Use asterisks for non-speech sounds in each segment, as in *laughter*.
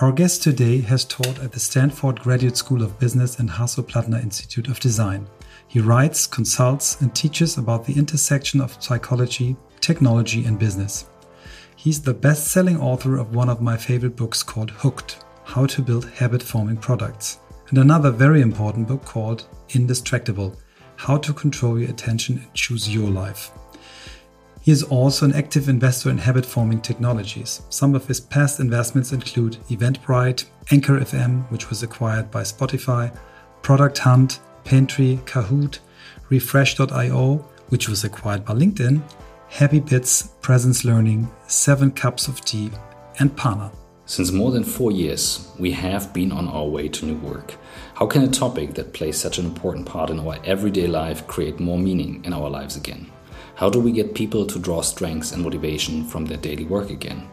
Our guest today has taught at the Stanford Graduate School of Business and Hasso-Plattner Institute of Design. He writes, consults, and teaches about the intersection of psychology, technology, and business. He's the best selling author of one of my favorite books called Hooked How to Build Habit Forming Products, and another very important book called Indistractable How to Control Your Attention and Choose Your Life. He is also an active investor in habit forming technologies. Some of his past investments include Eventbrite, Anchor FM, which was acquired by Spotify, Product Hunt, Pantry, Kahoot, Refresh.io, which was acquired by LinkedIn, Happy Bits, Presence Learning, Seven Cups of Tea, and Pana. Since more than four years, we have been on our way to new work. How can a topic that plays such an important part in our everyday life create more meaning in our lives again? How do we get people to draw strength and motivation from their daily work again?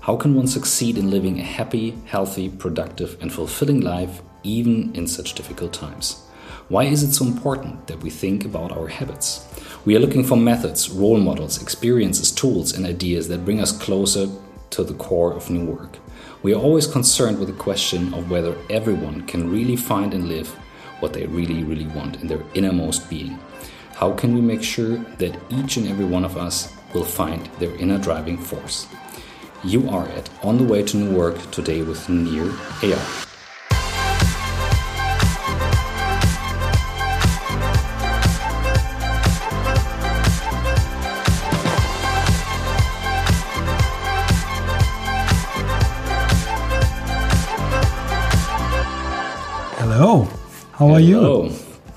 How can one succeed in living a happy, healthy, productive, and fulfilling life even in such difficult times? Why is it so important that we think about our habits? We are looking for methods, role models, experiences, tools, and ideas that bring us closer to the core of new work. We are always concerned with the question of whether everyone can really find and live what they really, really want in their innermost being. How can we make sure that each and every one of us will find their inner driving force? You are at On the Way to New Work today with Nir Eyal. Hello, how Hello. are you?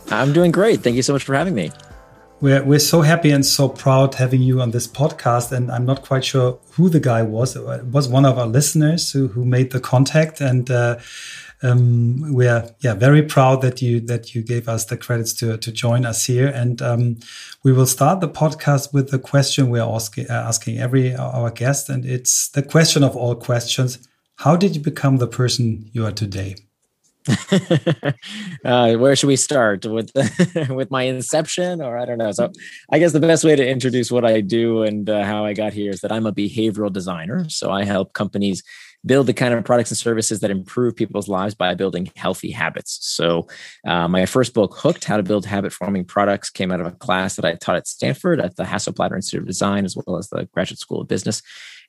I'm doing great. Thank you so much for having me. We're, we're so happy and so proud having you on this podcast. And I'm not quite sure who the guy was. It was one of our listeners who, who made the contact. And uh, um, we're yeah very proud that you that you gave us the credits to to join us here. And um, we will start the podcast with the question we're asking, uh, asking every our guest, and it's the question of all questions: How did you become the person you are today? *laughs* uh, where should we start with *laughs* with my inception, or I don't know. So, I guess the best way to introduce what I do and uh, how I got here is that I'm a behavioral designer. So I help companies build the kind of products and services that improve people's lives by building healthy habits. So, uh, my first book, Hooked How to Build Habit Forming Products, came out of a class that I taught at Stanford at the Hasso-Plattner Institute of Design, as well as the Graduate School of Business.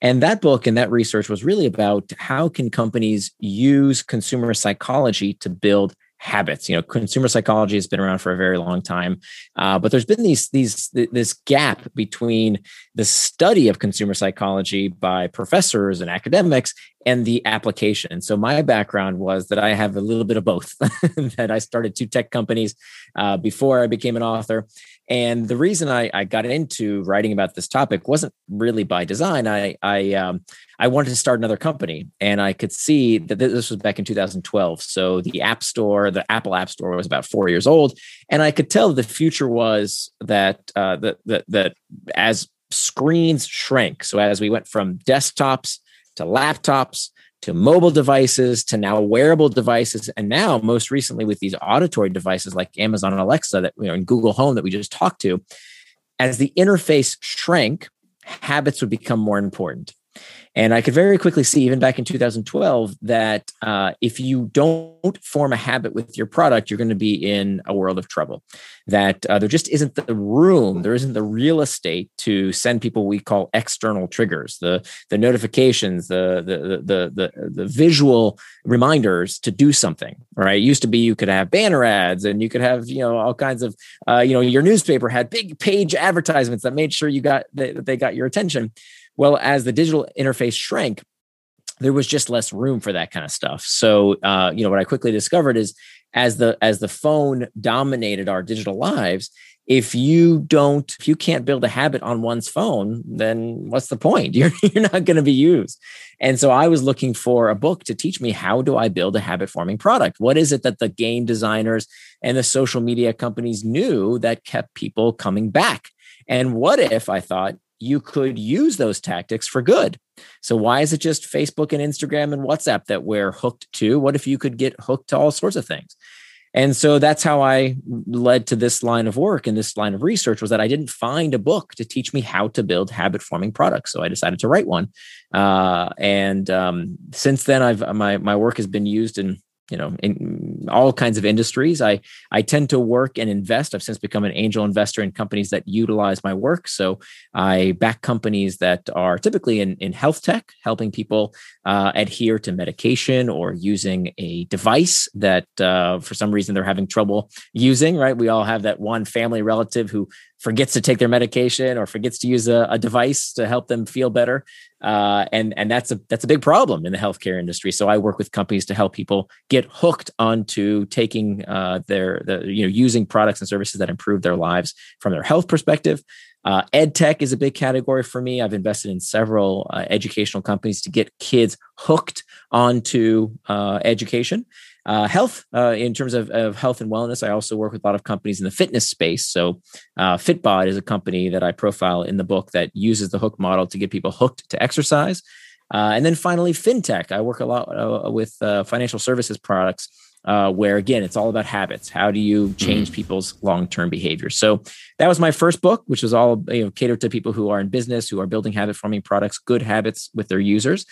And that book and that research was really about how can companies use consumer psychology to build habits. You know, consumer psychology has been around for a very long time, uh, but there's been these these this gap between the study of consumer psychology by professors and academics and the application. So my background was that I have a little bit of both. *laughs* that I started two tech companies uh, before I became an author, and the reason I, I, got into writing about this topic wasn't really by design. I I, um, I wanted to start another company, and I could see that this was back in 2012. So the App Store, the Apple App Store, was about four years old, and I could tell the future was that uh, that that that as screens shrank, so as we went from desktops to laptops to mobile devices to now wearable devices and now most recently with these auditory devices like amazon alexa that you know and google home that we just talked to as the interface shrank habits would become more important and I could very quickly see, even back in 2012, that uh, if you don't form a habit with your product, you're going to be in a world of trouble. That uh, there just isn't the room, there isn't the real estate to send people we call external triggers, the the notifications, the the the the, the visual reminders to do something. Right? It used to be you could have banner ads and you could have you know all kinds of uh, you know your newspaper had big page advertisements that made sure you got that they got your attention well, as the digital interface shrank, there was just less room for that kind of stuff. So, uh, you know, what I quickly discovered is as the as the phone dominated our digital lives, if you don't, if you can't build a habit on one's phone, then what's the point? *laughs* You're you're not going to be used. And so I was looking for a book to teach me how do I build a habit forming product? What is it that the game designers and the social media companies knew that kept people coming back? And what if I thought you could use those tactics for good. So why is it just Facebook and Instagram and WhatsApp that we're hooked to? What if you could get hooked to all sorts of things? and so that's how i led to this line of work and this line of research was that i didn't find a book to teach me how to build habit forming products so i decided to write one uh, and um, since then i've my, my work has been used in you know in all kinds of industries. I i tend to work and invest. I've since become an angel investor in companies that utilize my work. So i back companies that are typically in, in health tech helping people uh, adhere to medication or using a device that uh, for some reason they're having trouble using right? We all have that one family relative who forgets to take their medication or forgets to use a, a device to help them feel better uh, and and that's a that's a big problem in the healthcare industry. So I work with companies to help people get hooked onto taking uh, their the you know using products and services that improve their lives from their health perspective. Uh, ed tech is a big category for me. I've invested in several uh, educational companies to get kids hooked onto uh, education. Uh, health, uh, in terms of, of health and wellness, I also work with a lot of companies in the fitness space. So, uh, Fitbod is a company that I profile in the book that uses the hook model to get people hooked to exercise. Uh, and then finally, fintech. I work a lot uh, with uh, financial services products. where again, it's all about habits. How do you mm-hmm. change mm-hmm. people's long-term behavior? So that was my first book, which was all you know, catered to people who are in business, who are building habit-forming products, good habits with their users.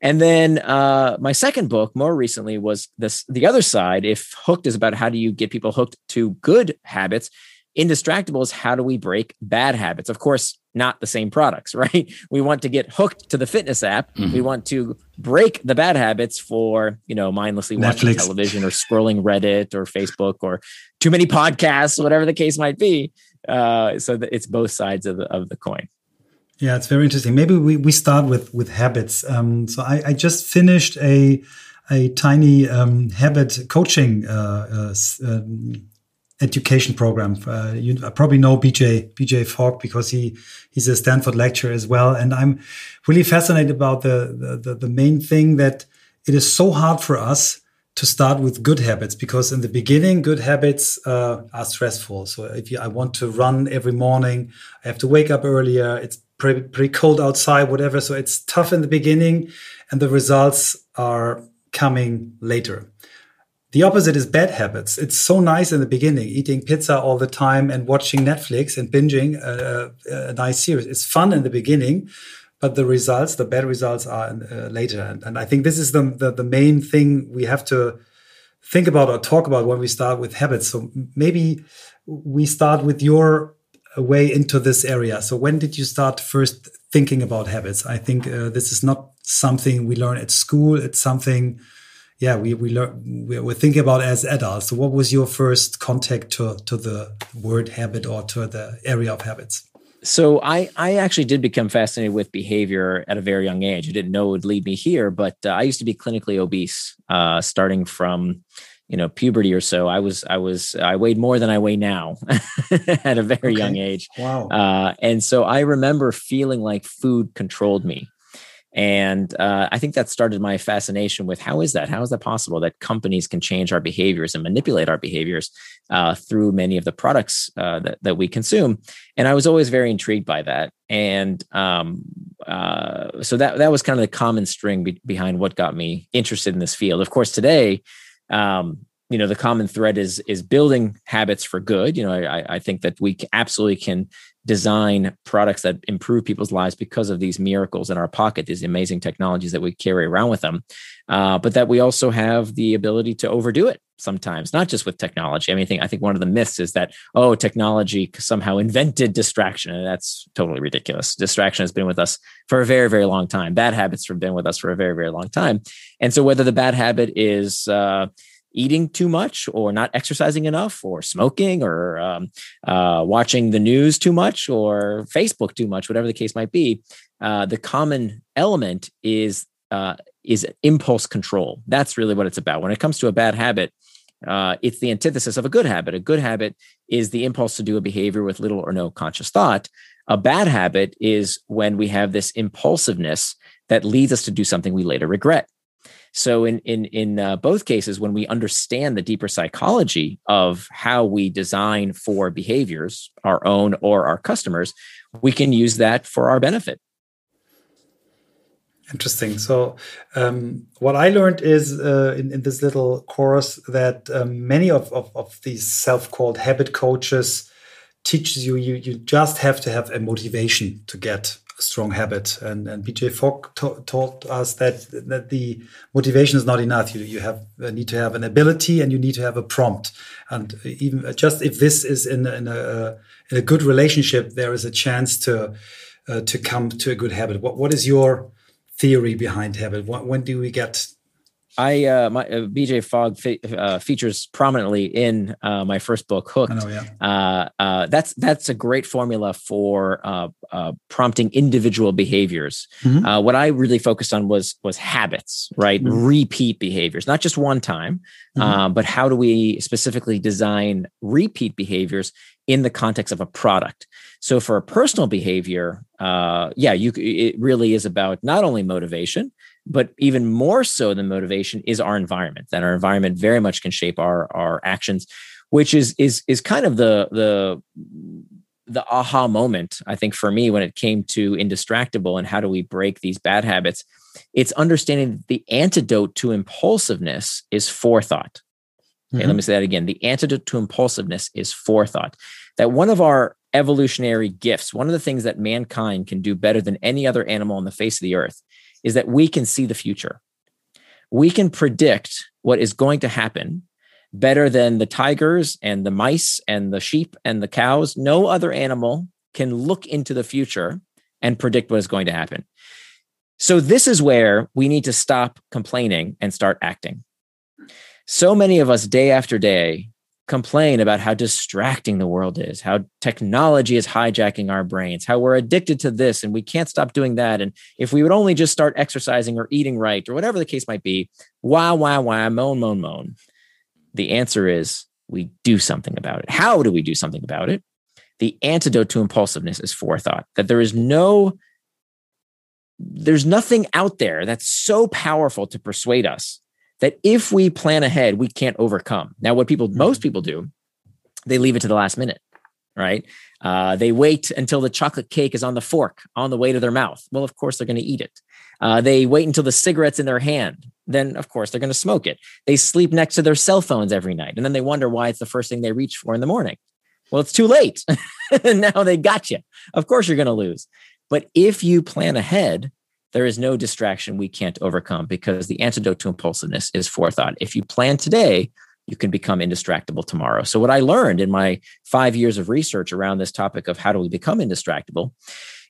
And then uh, my second book, more recently, was this the other side. If hooked is about how do you get people hooked to good habits, indistractable is how do we break bad habits? Of course, not the same products, *laughs* right? We want to get hooked to the fitness app. Mm-hmm. We want to break the bad habits for you know mindlessly Netflix. watching television or scrolling Reddit or Facebook or too many podcasts, whatever the case might be. Uh, so it's both sides of the of the coin. Yeah, it's very interesting. Maybe we, we start with with habits. Um, so I, I just finished a a tiny um, habit coaching uh, uh, um, education program. Uh, you probably know BJ BJ Fogg because he he's a Stanford lecturer as well, and I'm really fascinated about the the, the main thing that it is so hard for us to start with good habits because in the beginning good habits uh, are stressful so if you, i want to run every morning i have to wake up earlier it's pretty, pretty cold outside, whatever. So it's tough in the beginning and the results are coming later. The opposite is bad habits. It's so nice in the beginning, eating pizza all the time and watching Netflix and binging a, a, a nice series. It's fun in the beginning, but the results, the bad results, are uh, later. And, and, I think this is the, the, the main thing we have to think about or talk about when we start with habits. So maybe we start with your way into this area. So when did you start first thinking about habits? I think uh, this is not something we learn at school. It's something, yeah, we we learn we're thinking about as adults. So what was your first contact to to the word habit or to the area of habits? So I I actually did become fascinated with behavior at a very young age. I didn't know it would lead me here, but uh, I used to be clinically obese, uh, starting from you know puberty or so i was i was i weighed more than i weigh now *laughs* at a very okay. young age wow uh, and so i remember feeling like food controlled me and uh, i think that started my fascination with how is that? How is that possible that companies can change our behaviors and manipulate our behaviors uh, through many of the products uh, that, that we consume? And i was always very intrigued by that. And um, uh, so that that was kind of the common string be- behind what got me interested in this field. Of course today um, you know the common thread is is building habits for good. You know i, I think that we absolutely can design products that improve people's lives because of these miracles in our pocket these amazing technologies that we carry around with them uh, but that we also have the ability to overdo it sometimes not just with technology. I mean I think, I think one of the myths is that oh technology somehow invented distraction and that's totally ridiculous. Distraction has been with us for a very very long time. Bad habits have been with us for a very very long time. And so whether the bad habit is uh, eating too much or not exercising enough or smoking or um, uh, watching the news too much or facebook too much whatever the case might be uh, the common element is uh, is impulse control. That's really what it's about. When it comes to a bad habit uh, it's the antithesis of a good habit. A good habit is the impulse to do a behavior with little or no conscious thought. A bad habit is when we have this impulsiveness that leads us to do something we later regret so in in in uh, both cases, when we understand the deeper psychology of how we design for behaviors, our own or our customers, we can use that for our benefit. Interesting. So, um, what I learned is uh, in, in, this little course that um, many of, of, of these self called habit coaches teaches you, you you just have to have a motivation to get strong habit. And, and BJ Fogg taught us that that the motivation is not enough. You you have uh, need to have an ability and you need to have a prompt. And even just if this is in, in a in a good relationship, there is a chance to uh, to come to a good habit. What what is your theory behind habit? When do we get I uh, my uh, BJ Fogg fe- uh, features prominently in uh, my first book, Hooked. Know, yeah. Uh, uh, that's that's a great formula for prompting individual behaviors. Mm-hmm. what I really focused on was was habits, right? Mm-hmm. Repeat behaviors, not just one time, mm-hmm. but how do we specifically design repeat behaviors in the context of a product? So for a personal behavior, yeah, you it really is about not only motivation but even more so than motivation is our environment that our environment very much can shape our our actions which is is is kind of the the the aha moment i think for me when it came to indistractable and how do we break these bad habits. It's understanding that the antidote to impulsiveness is forethought. Okay, mm-hmm. let me say that again. The antidote to impulsiveness is forethought. That one of our evolutionary gifts one of the things that mankind can do better than any other animal on the face of the earth is that we can see the future. We can predict what is going to happen better than the tigers and the mice and the sheep and the cows. No other animal can look into the future and predict what is going to happen. So, this is where we need to stop complaining and start acting. So many of us, day after day, complain about how distracting the world is, how technology is hijacking our brains, how we're addicted to this and we can't stop doing that. And if we would only just start exercising or eating right or whatever the case might be, wah, wah, wah, moan, moan, moan. The answer is we do something about it. How do we do something about it? The antidote to impulsiveness is forethought, that there is no there's nothing out there that's so powerful to persuade us that if we plan ahead, we can't overcome. Now, what people, mm-hmm. most people do, they leave it to the last minute, right? Uh, they wait until the chocolate cake is on the fork on the way to their mouth. Well, of course, they're going to eat it. Uh, they wait until the cigarette's in their hand. Then, of course, they're going to smoke it. They sleep next to their cell phones every night. And then they wonder why it's the first thing they reach for in the morning. Well, it's too late. *laughs* now they got you. Of course, you're going to lose. But if you plan ahead, there is no distraction we can't overcome because the antidote to impulsiveness is forethought. If you plan today, you can become indistractable tomorrow. So, what I learned in my five years of research around this topic of how do we become indistractable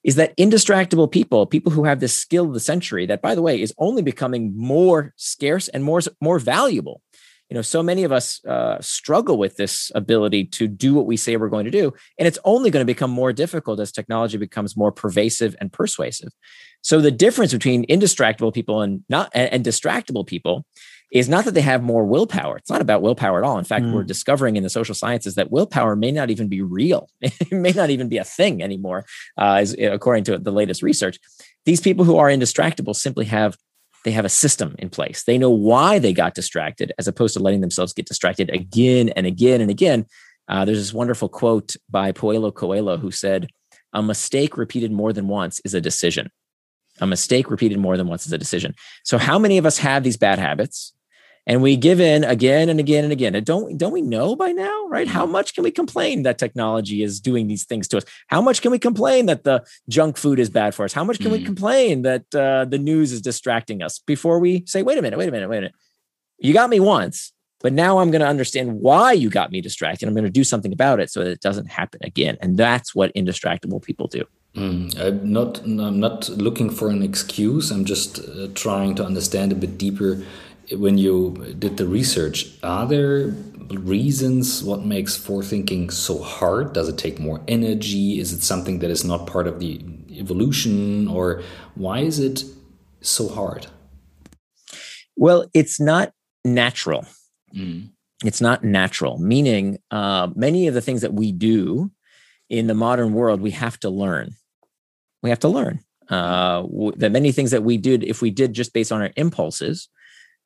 is that indistractable people, people who have this skill of the century, that by the way is only becoming more scarce and more, more valuable you know so many of us uh, struggle with this ability to do what we say we're going to do and it's only going to become more difficult as technology becomes more pervasive and persuasive so the difference between indistractable people and not and distractible people is not that they have more willpower. It's not about willpower at all. In fact, mm. we're discovering in the social sciences that willpower may not even be real. *laughs* it may not even be a thing anymore, uh, as, according to the latest research. These people who are indistractable simply have they have a system in place. They know why they got distracted as opposed to letting themselves get distracted again and again and again. Uh, there's this wonderful quote by Paulo Coelho who said, A mistake repeated more than once is a decision. A mistake repeated more than once is a decision. So, how many of us have these bad habits? and we give in again and again and again. And don't don't we know by now, right? How much can we complain that technology is doing these things to us? How much can we complain that the junk food is bad for us? How much can mm. we complain that uh, the news is distracting us before we say, wait a minute, wait a minute, wait a minute. You got me once, but now I'm going to understand why you got me distracted. I'm going to do something about it so that it doesn't happen again. And that's what indistractable people do. Mm, I'm not. I'm not looking for an excuse. I'm just uh, trying to understand a bit deeper when you did the research, are there reasons what makes forethinking so hard? Does it take more energy? Is it something that is not part of the evolution? Or why is it so hard? Well, it's not natural. Mm. It's not natural, meaning uh, many of the things that we do in the modern world, we have to learn. We have to learn. Uh, that many things that we did, if we did just based on our impulses,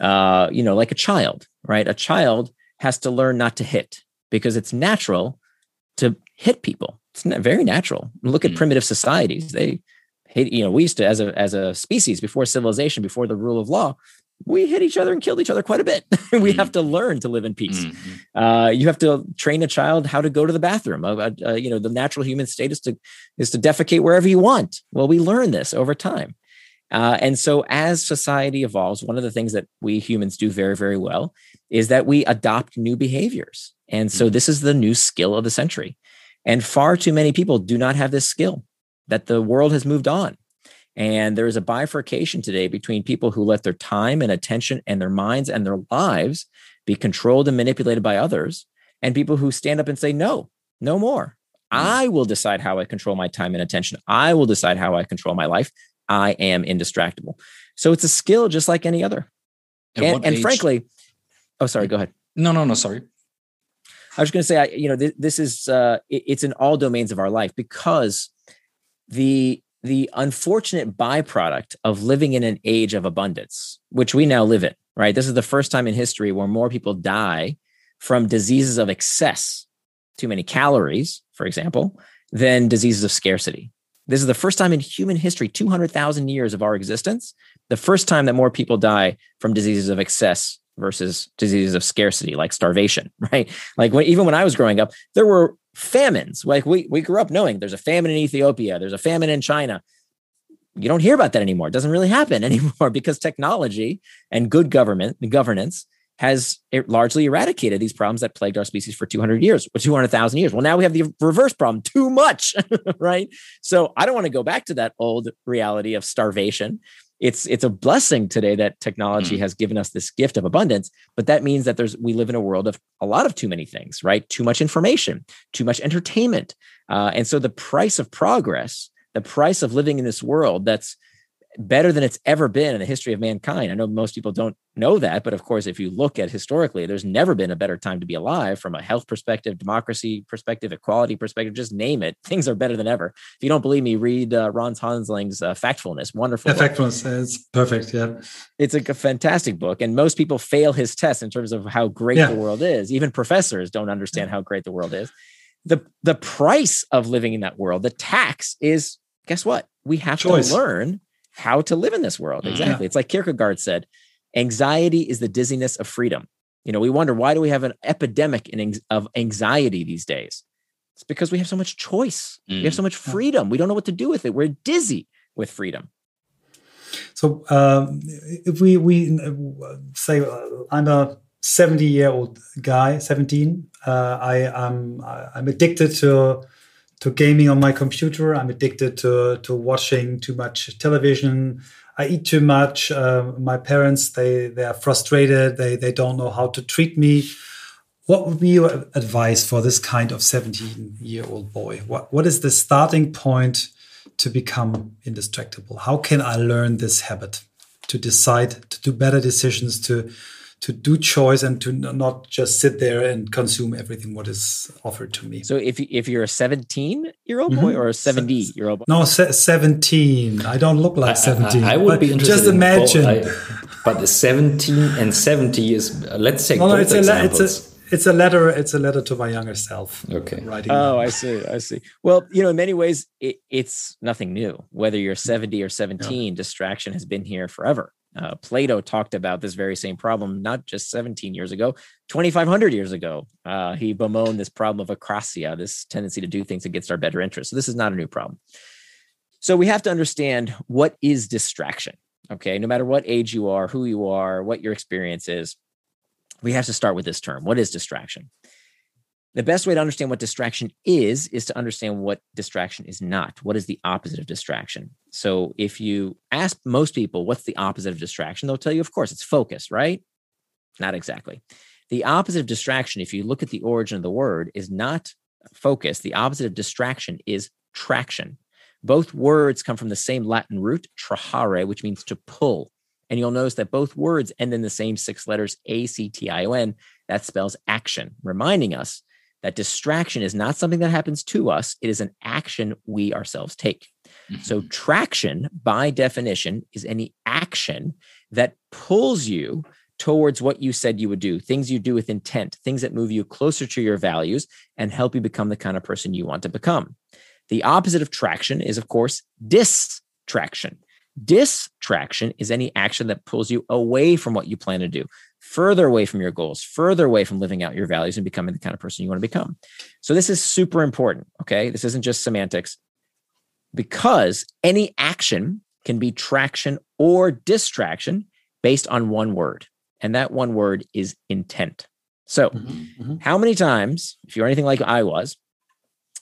uh, you know, like a child, right? A child has to learn not to hit because it's natural to hit people. It's very natural. Look at mm. primitive societies; they hate, you know, we used to, as a, as a species before civilization, before the rule of law, we hit each other and killed each other quite a bit. *laughs* we mm-hmm. have to learn to live in peace. Mm-hmm. Uh, you have to train a child how to go to the bathroom. Uh, uh, you know, the natural human state is to is to defecate wherever you want. Well, we learn this over time. Uh, and so, as society evolves, one of the things that we humans do very, very well is that we adopt new behaviors. And so, mm-hmm. this is the new skill of the century. And far too many people do not have this skill, that the world has moved on. And there is a bifurcation today between people who let their time and attention and their minds and their lives be controlled and manipulated by others, and people who stand up and say, no, no more. Hmm. I will decide how I control my time and attention. I will decide how I control my life. I am indistractable. So it's a skill just like any other. and, and frankly, oh, sorry, go ahead. No, no, no, sorry. I was going to say, I, you know, th- this is uh, it, it's in all domains of our life because the the unfortunate byproduct of living in an age of abundance, which we now live in, right? This is the first time in history where more people die from diseases of excess, too many calories, for example, than diseases of scarcity. This is the first time in human history, 200,000 years of our existence, the first time that more people die from diseases of excess versus diseases of scarcity, like starvation, *laughs* right? Like when, even when I was growing up, there were famines. Like we, we grew up knowing there's a famine in Ethiopia, there's a famine in China. You don't hear about that anymore. It doesn't really happen *laughs* anymore because technology and good government governance has largely eradicated these problems that plagued our species for 200 years or 200,000 years. Well, now we have the reverse problem, too much, *laughs* right? So I don't want to go back to that old reality of starvation it's it's a blessing today that technology mm. has given us this gift of abundance but that means that there's we live in a world of a lot of too many things right too much information too much entertainment uh, and so the price of progress the price of living in this world that's better than it's ever been in the history of mankind. I know most people don't know that, but of course, if you look at historically, there's never been a better time to be alive from a health perspective, democracy perspective, equality perspective. Just name it. *laughs* Things are better than ever. If you don't believe me, read uh, Hans Rosling's uh, Factfulness. Wonderful. Yeah, Factfulness is perfect. Yeah, it's a, a, fantastic book, and most people fail his test in terms of how great yeah. the world is. Even professors don't understand how great the world is. The the price of living in that world, the tax is guess what? We have Choice. to learn how to live in this world. Mm-hmm. Exactly. Yeah. It's like Kierkegaard said, anxiety is the dizziness of freedom. You know, we wonder why do we have an epidemic in, of anxiety these days? It's because we have so much choice. Mm. We have so mm. much freedom. We don't know what to do with it. We're dizzy with freedom. So, um, if we we say uh, I'm a 70 year old guy, 17, uh, I am I'm addicted to to gaming on my computer. I'm addicted to to watching too much television. I eat too much. Uh, my parents they they are frustrated. They they don't know how to treat me. What would be your advice for this kind of 17 year old boy? What what is the starting point to become indistractable? How can I learn this habit to decide to do better decisions to to do choice and to not just sit there and consume everything what is offered to me. So if if you're a 17 year old boy mm-hmm. or a 70 year old boy? No, se- 17. I don't look like 17. I, I, I would be interested. Just imagine. In but the 17 and 70 is let's take no, no, it's examples. A, it's a, it's a letter. It's a letter to my younger self. Okay. Writing. Oh, I see. I see. Well, you know, in many ways, it, it's nothing new. Whether you're 70 or 17, yeah. distraction has been here forever. Uh, Plato talked about this very same problem not just 17 years ago, 2,500 years ago. Uh, he bemoaned this problem of akrasia, this tendency to do things against our better interest. So this is not a new problem. So we have to understand what is distraction. Okay, no matter what age you are, who you are, what your experience is, we have to start with this term. What is distraction? The best way to understand what distraction is, is to understand what distraction is not. What is the opposite of distraction? So if you ask most people, what's the opposite of distraction? They'll tell you, of course, it's focus, right? Not exactly. The opposite of distraction, if you look at the origin of the word, is not focus. The opposite of distraction is traction. Both words come from the same Latin root, trahere, which means to pull. And you'll notice that both words end in the same six letters, A C T I O N. That spells action, reminding us that distraction is not something that happens to us, it is an action we ourselves take. Mm-hmm. So, traction, by definition, is any action that pulls you towards what you said you would do, things you do with intent, things that move you closer to your values and help you become the kind of person you want to become. The opposite of traction is, of course, distraction. Distraction is any action that pulls you away from what you plan to do, further away from your goals, further away from living out your values and becoming the kind of person you want to become. So, this is super important. Okay. This isn't just semantics because any action can be traction or distraction based on one word. And that one word is intent. So, mm-hmm, mm-hmm. how many times, if you're anything like I was,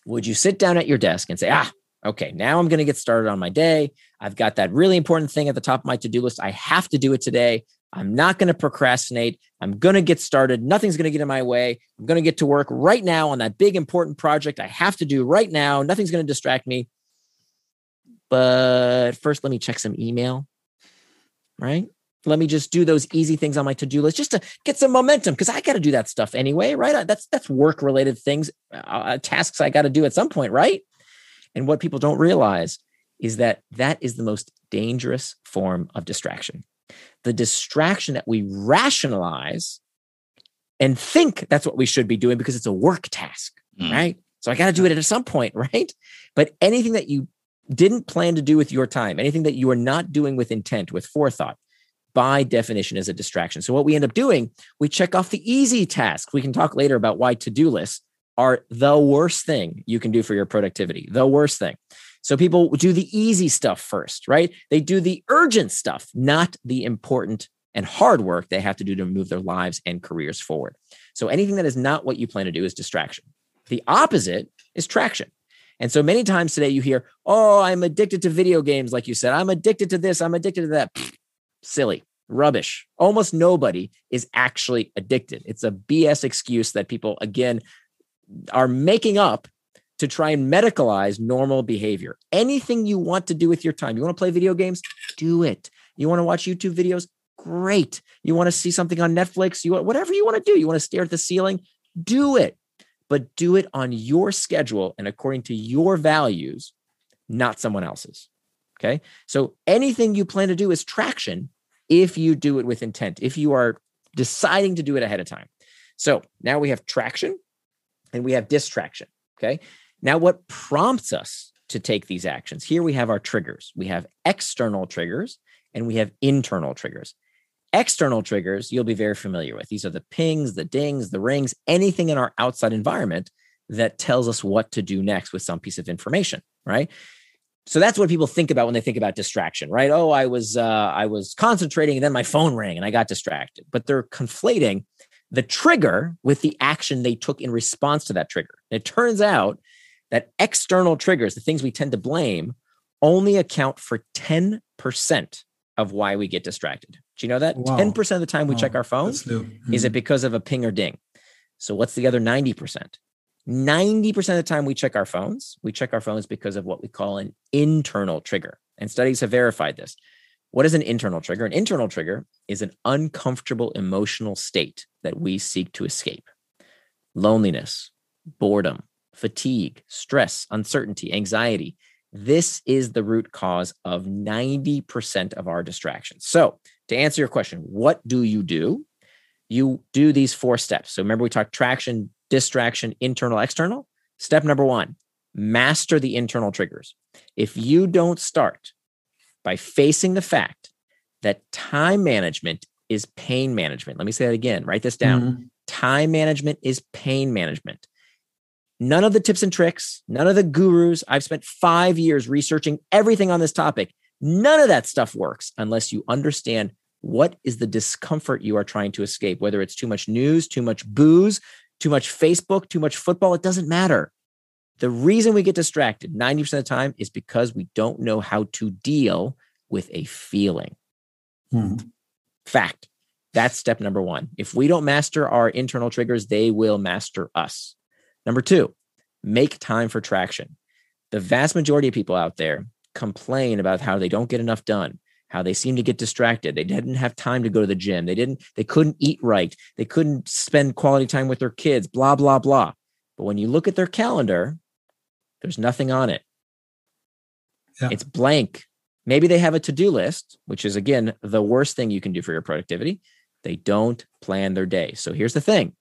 would you sit down at your desk and say, ah, okay, now I'm going to get started on my day. I've got that really important thing at the top of my to do list. I have to do it today. I'm not going to procrastinate. I'm going to get started. Nothing's going to get in my way. I'm going to get to work right now on that big important project I have to do right now. Nothing's going to distract me. But first, let me check some email, right? Let me just do those easy things on my to-do list just to get some momentum because I got to do that stuff anyway, right? That's that's work-related things, uh, uh tasks I got to do at some point, right? And what people don't realize is that that is the most dangerous form of distraction. The distraction that we rationalize and think that's what we should be doing because it's a work task, mm. right? So I got to do it at some point, *laughs* right? But anything that you didn't plan to do with your time, anything that you are not doing with intent, with forethought, by definition is a distraction. So what we end up doing, we check off the easy tasks. We can talk later about why to-do lists are the worst thing you can do for your productivity. The worst thing. So people do the easy stuff first, right? They do the urgent stuff, not the important and hard work they have to do to move their lives and careers forward. So anything that is not what you plan to do is distraction. The opposite is traction. And so many times today you hear, "Oh, I'm addicted to video games," like you said. I'm addicted to this. I'm addicted to that. silly, rubbish. Almost nobody is actually addicted. It's a BS excuse that people again are making up to try and medicalize normal behavior. Anything you want to do with your time, you want to play video games, do it. You want to watch YouTube videos, great. You want to see something on Netflix, you want whatever you want to do. You want to stare at the ceiling, do it. But do it on your schedule and according to your values, not someone else's. Okay. So anything you plan to do is traction if you do it with intent, if you are deciding to do it ahead of time. So now we have traction and we have distraction. Okay. Now, what prompts us to take these actions? Here we have our triggers. We have external triggers and we have internal triggers. External triggers, you'll be very familiar with. These are the pings, the dings, the rings, anything in our outside environment that tells us what to do next with some piece of information, right? So that's what people think about when they think about distraction, right? Oh, I was uh, I was concentrating and then my phone rang and I got distracted. But they're conflating the trigger with the action they took in response to that trigger. And it turns out that external triggers, the things we tend to blame, only account for 10% of why we get distracted. Do you know that? Wow. 10% of the time we wow. check our phones mm-hmm. is it mm-hmm. because of a ping or ding? So what's the other 90%? 90% of the time we check our phones, we check our phones because of what we call an internal trigger. And studies have verified this. What is an internal trigger? An internal trigger is an uncomfortable emotional state that we seek to escape. Loneliness, boredom, fatigue, stress, uncertainty, anxiety. This is the root cause of 90% of our distractions. So, to answer your question, what do you do? You do these four steps. So, remember, we talked traction, distraction, internal, external. Step number one master the internal triggers. If you don't start by facing the fact that time management is pain management, let me say that again, write this down. Mm-hmm. Time management is pain management. None of the tips and tricks, none of the gurus. I've spent five years researching everything on this topic. None of that stuff works unless you understand what is the discomfort you are trying to escape, whether it's too much news, too much booze, too much Facebook, too much football. It doesn't matter. The reason we get distracted 90% of the time is because we don't know how to deal with a feeling. Hmm. Fact. That's step number one. If we don't master our internal triggers, they will master us. Number two, make time for traction. The vast majority of people out there complain about how they don't get enough done, how they seem to get distracted. They didn't have time to go to the gym. They didn't, they couldn't eat right. They couldn't spend quality time with their kids, blah, blah, blah. But when you look at their calendar, there's nothing on it. Yeah. It's blank. Maybe they have a to do list, which is again the worst thing you can do for your productivity. They don't plan their day. So here's the thing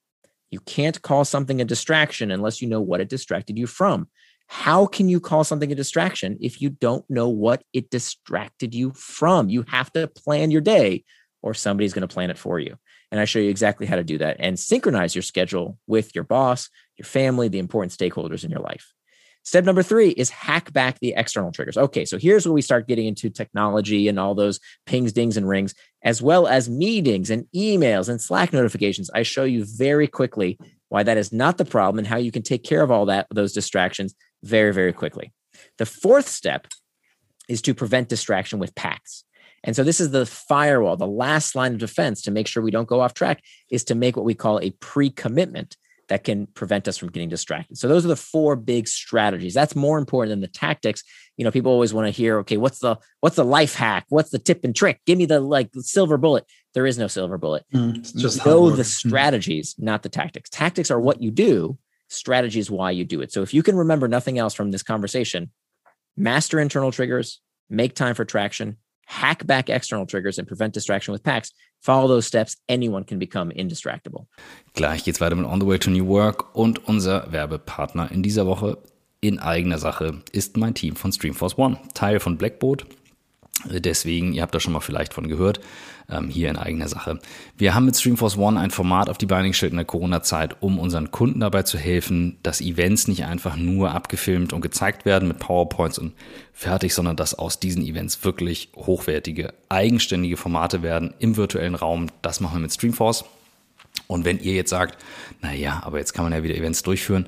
you can't call something a distraction unless you know what it distracted you from. How can you call something a distraction if you don't know what it distracted you from? You have to plan your day or somebody's going to plan it for you. And I show you exactly how to do that and synchronize your schedule with your boss, your family, the important stakeholders in your life. Step number three is hack back the external triggers. Okay, so here's where we start getting into technology and all those pings, dings, and rings, as well as meetings and emails and Slack notifications. I show you very quickly why that is not the problem and how you can take care of all that, those distractions very, very quickly. The fourth step is to prevent distraction with pacts. And so this is the firewall, the last line of defense to make sure we don't go off track is to make what we call a pre-commitment that can prevent us from getting distracted. So those are the four big strategies. That's more important than the tactics. You know, people always want to hear, okay, what's the what's the life hack? What's the tip and trick? Give me the like silver bullet. There is no silver bullet. Mm, just know the hmm. strategies, not the tactics. Tactics are what you do. Strategy is why you do it. So if you can remember nothing else from this conversation, master internal triggers, make time for traction, hack back external triggers and prevent distraction with packs. Follow those steps. Anyone can become indistractable. Gleich geht's weiter mit On the Way to New Work und unser Werbepartner in dieser Woche in eigener Sache ist mein Team von Streamforce One, Teil von Blackboard Deswegen, ihr habt da schon mal vielleicht von gehört, ähm, hier in eigener Sache. Wir haben mit Streamforce One ein Format auf die Beine gestellt in der Corona-Zeit, um unseren Kunden dabei zu helfen, dass Events nicht einfach nur abgefilmt und gezeigt werden mit PowerPoints und fertig, sondern dass aus diesen Events wirklich hochwertige, eigenständige Formate werden im virtuellen Raum. Das machen wir mit Streamforce. Und wenn ihr jetzt sagt, na ja, aber jetzt kann man ja wieder Events durchführen,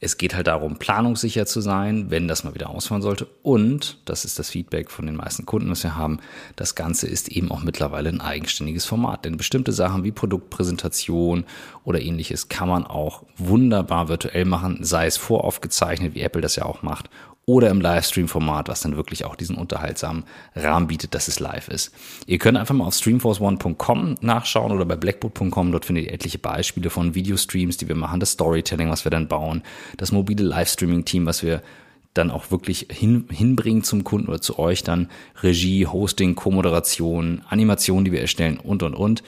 es geht halt darum, planungssicher zu sein, wenn das mal wieder ausfallen sollte. Und, das ist das Feedback von den meisten Kunden, das wir haben, das Ganze ist eben auch mittlerweile ein eigenständiges Format. Denn bestimmte Sachen wie Produktpräsentation oder ähnliches kann man auch wunderbar virtuell machen, sei es voraufgezeichnet, wie Apple das ja auch macht, oder im Livestream-Format, was dann wirklich auch diesen unterhaltsamen Rahmen bietet, dass es live ist. Ihr könnt einfach mal auf streamforceone.com nachschauen oder bei blackboard.com. Dort findet ihr etliche Beispiele von Videostreams, die wir machen, das Storytelling, was wir dann bauen, das mobile Livestreaming-Team, was wir dann auch wirklich hin, hinbringen zum Kunden oder zu euch dann Regie, Hosting, Co-Moderation, Animation, die wir erstellen und, und, und.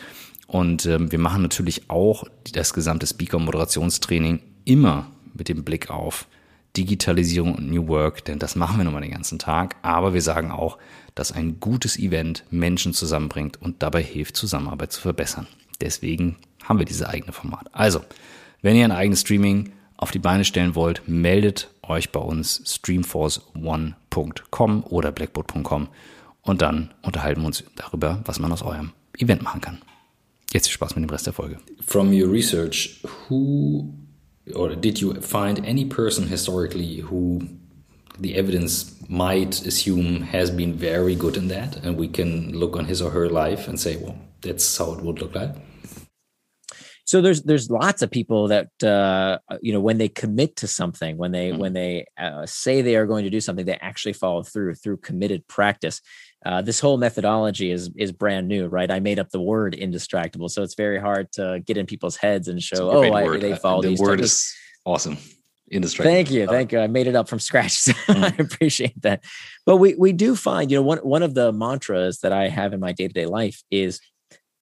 Und ähm, wir machen natürlich auch das gesamte Speaker-Moderationstraining immer mit dem Blick auf Digitalisierung und New Work, denn das machen wir nun mal den ganzen Tag. Aber wir sagen auch, dass ein gutes Event Menschen zusammenbringt und dabei hilft, Zusammenarbeit zu verbessern. Deswegen haben wir dieses eigene Format. Also, wenn ihr ein eigenes Streaming auf die Beine stellen wollt, meldet euch bei uns streamforce1.com oder blackboard.com und dann unterhalten wir uns darüber, was man aus eurem Event machen kann. Jetzt viel Spaß mit dem Rest der Folge. From your research, who or did you find any person historically who the evidence might assume has been very good in that and we can look on his or her life and say well that's how it would look like so there's there's lots of people that uh, you know when they commit to something when they mm -hmm. when they uh, say they are going to do something they actually follow through through committed practice uh, this whole methodology is is brand new, right? I made up the word indistractable, so it's very hard to get in people's heads and show, oh, I, they follow the these. word is awesome. Indistractable. Thank you, thank you. I made it up from scratch. So *laughs* mm. I appreciate that. But we we do find, you know, one one of the mantras that I have in my day to day life is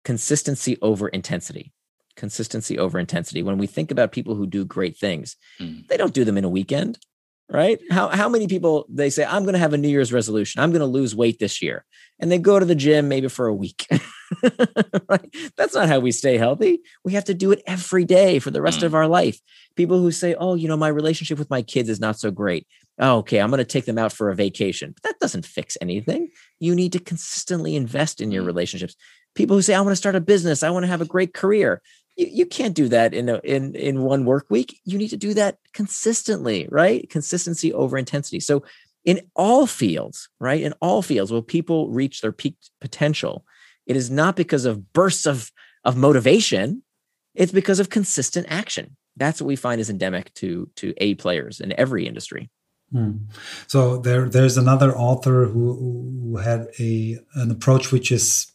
consistency over intensity. Consistency over intensity. When we think about people who do great things, mm. they don't do them in a weekend right? How how many people they say I'm going to have a New Year's resolution. I'm going to lose weight this year, and they go to the gym maybe for a week. *laughs* right? That's not how we stay healthy. We have to do it every day for the rest mm. of our life. People who say, "Oh, you know, my relationship with my kids is not so great." Oh, okay, I'm going to take them out for a vacation. But that doesn't fix anything. You need to consistently invest in your mm. relationships. People who say, "I want to start a business. I want to have a great career." You, you can't do that in a, in in one work week. You need to do that consistently right? Consistency over intensity. So in all fields right in all fields will people reach their peak potential? It is not because of bursts of of motivation. It's because of consistent action. That's what we find is endemic to to a players in every industry. Hmm. So there, there's another author who, who had a an approach which is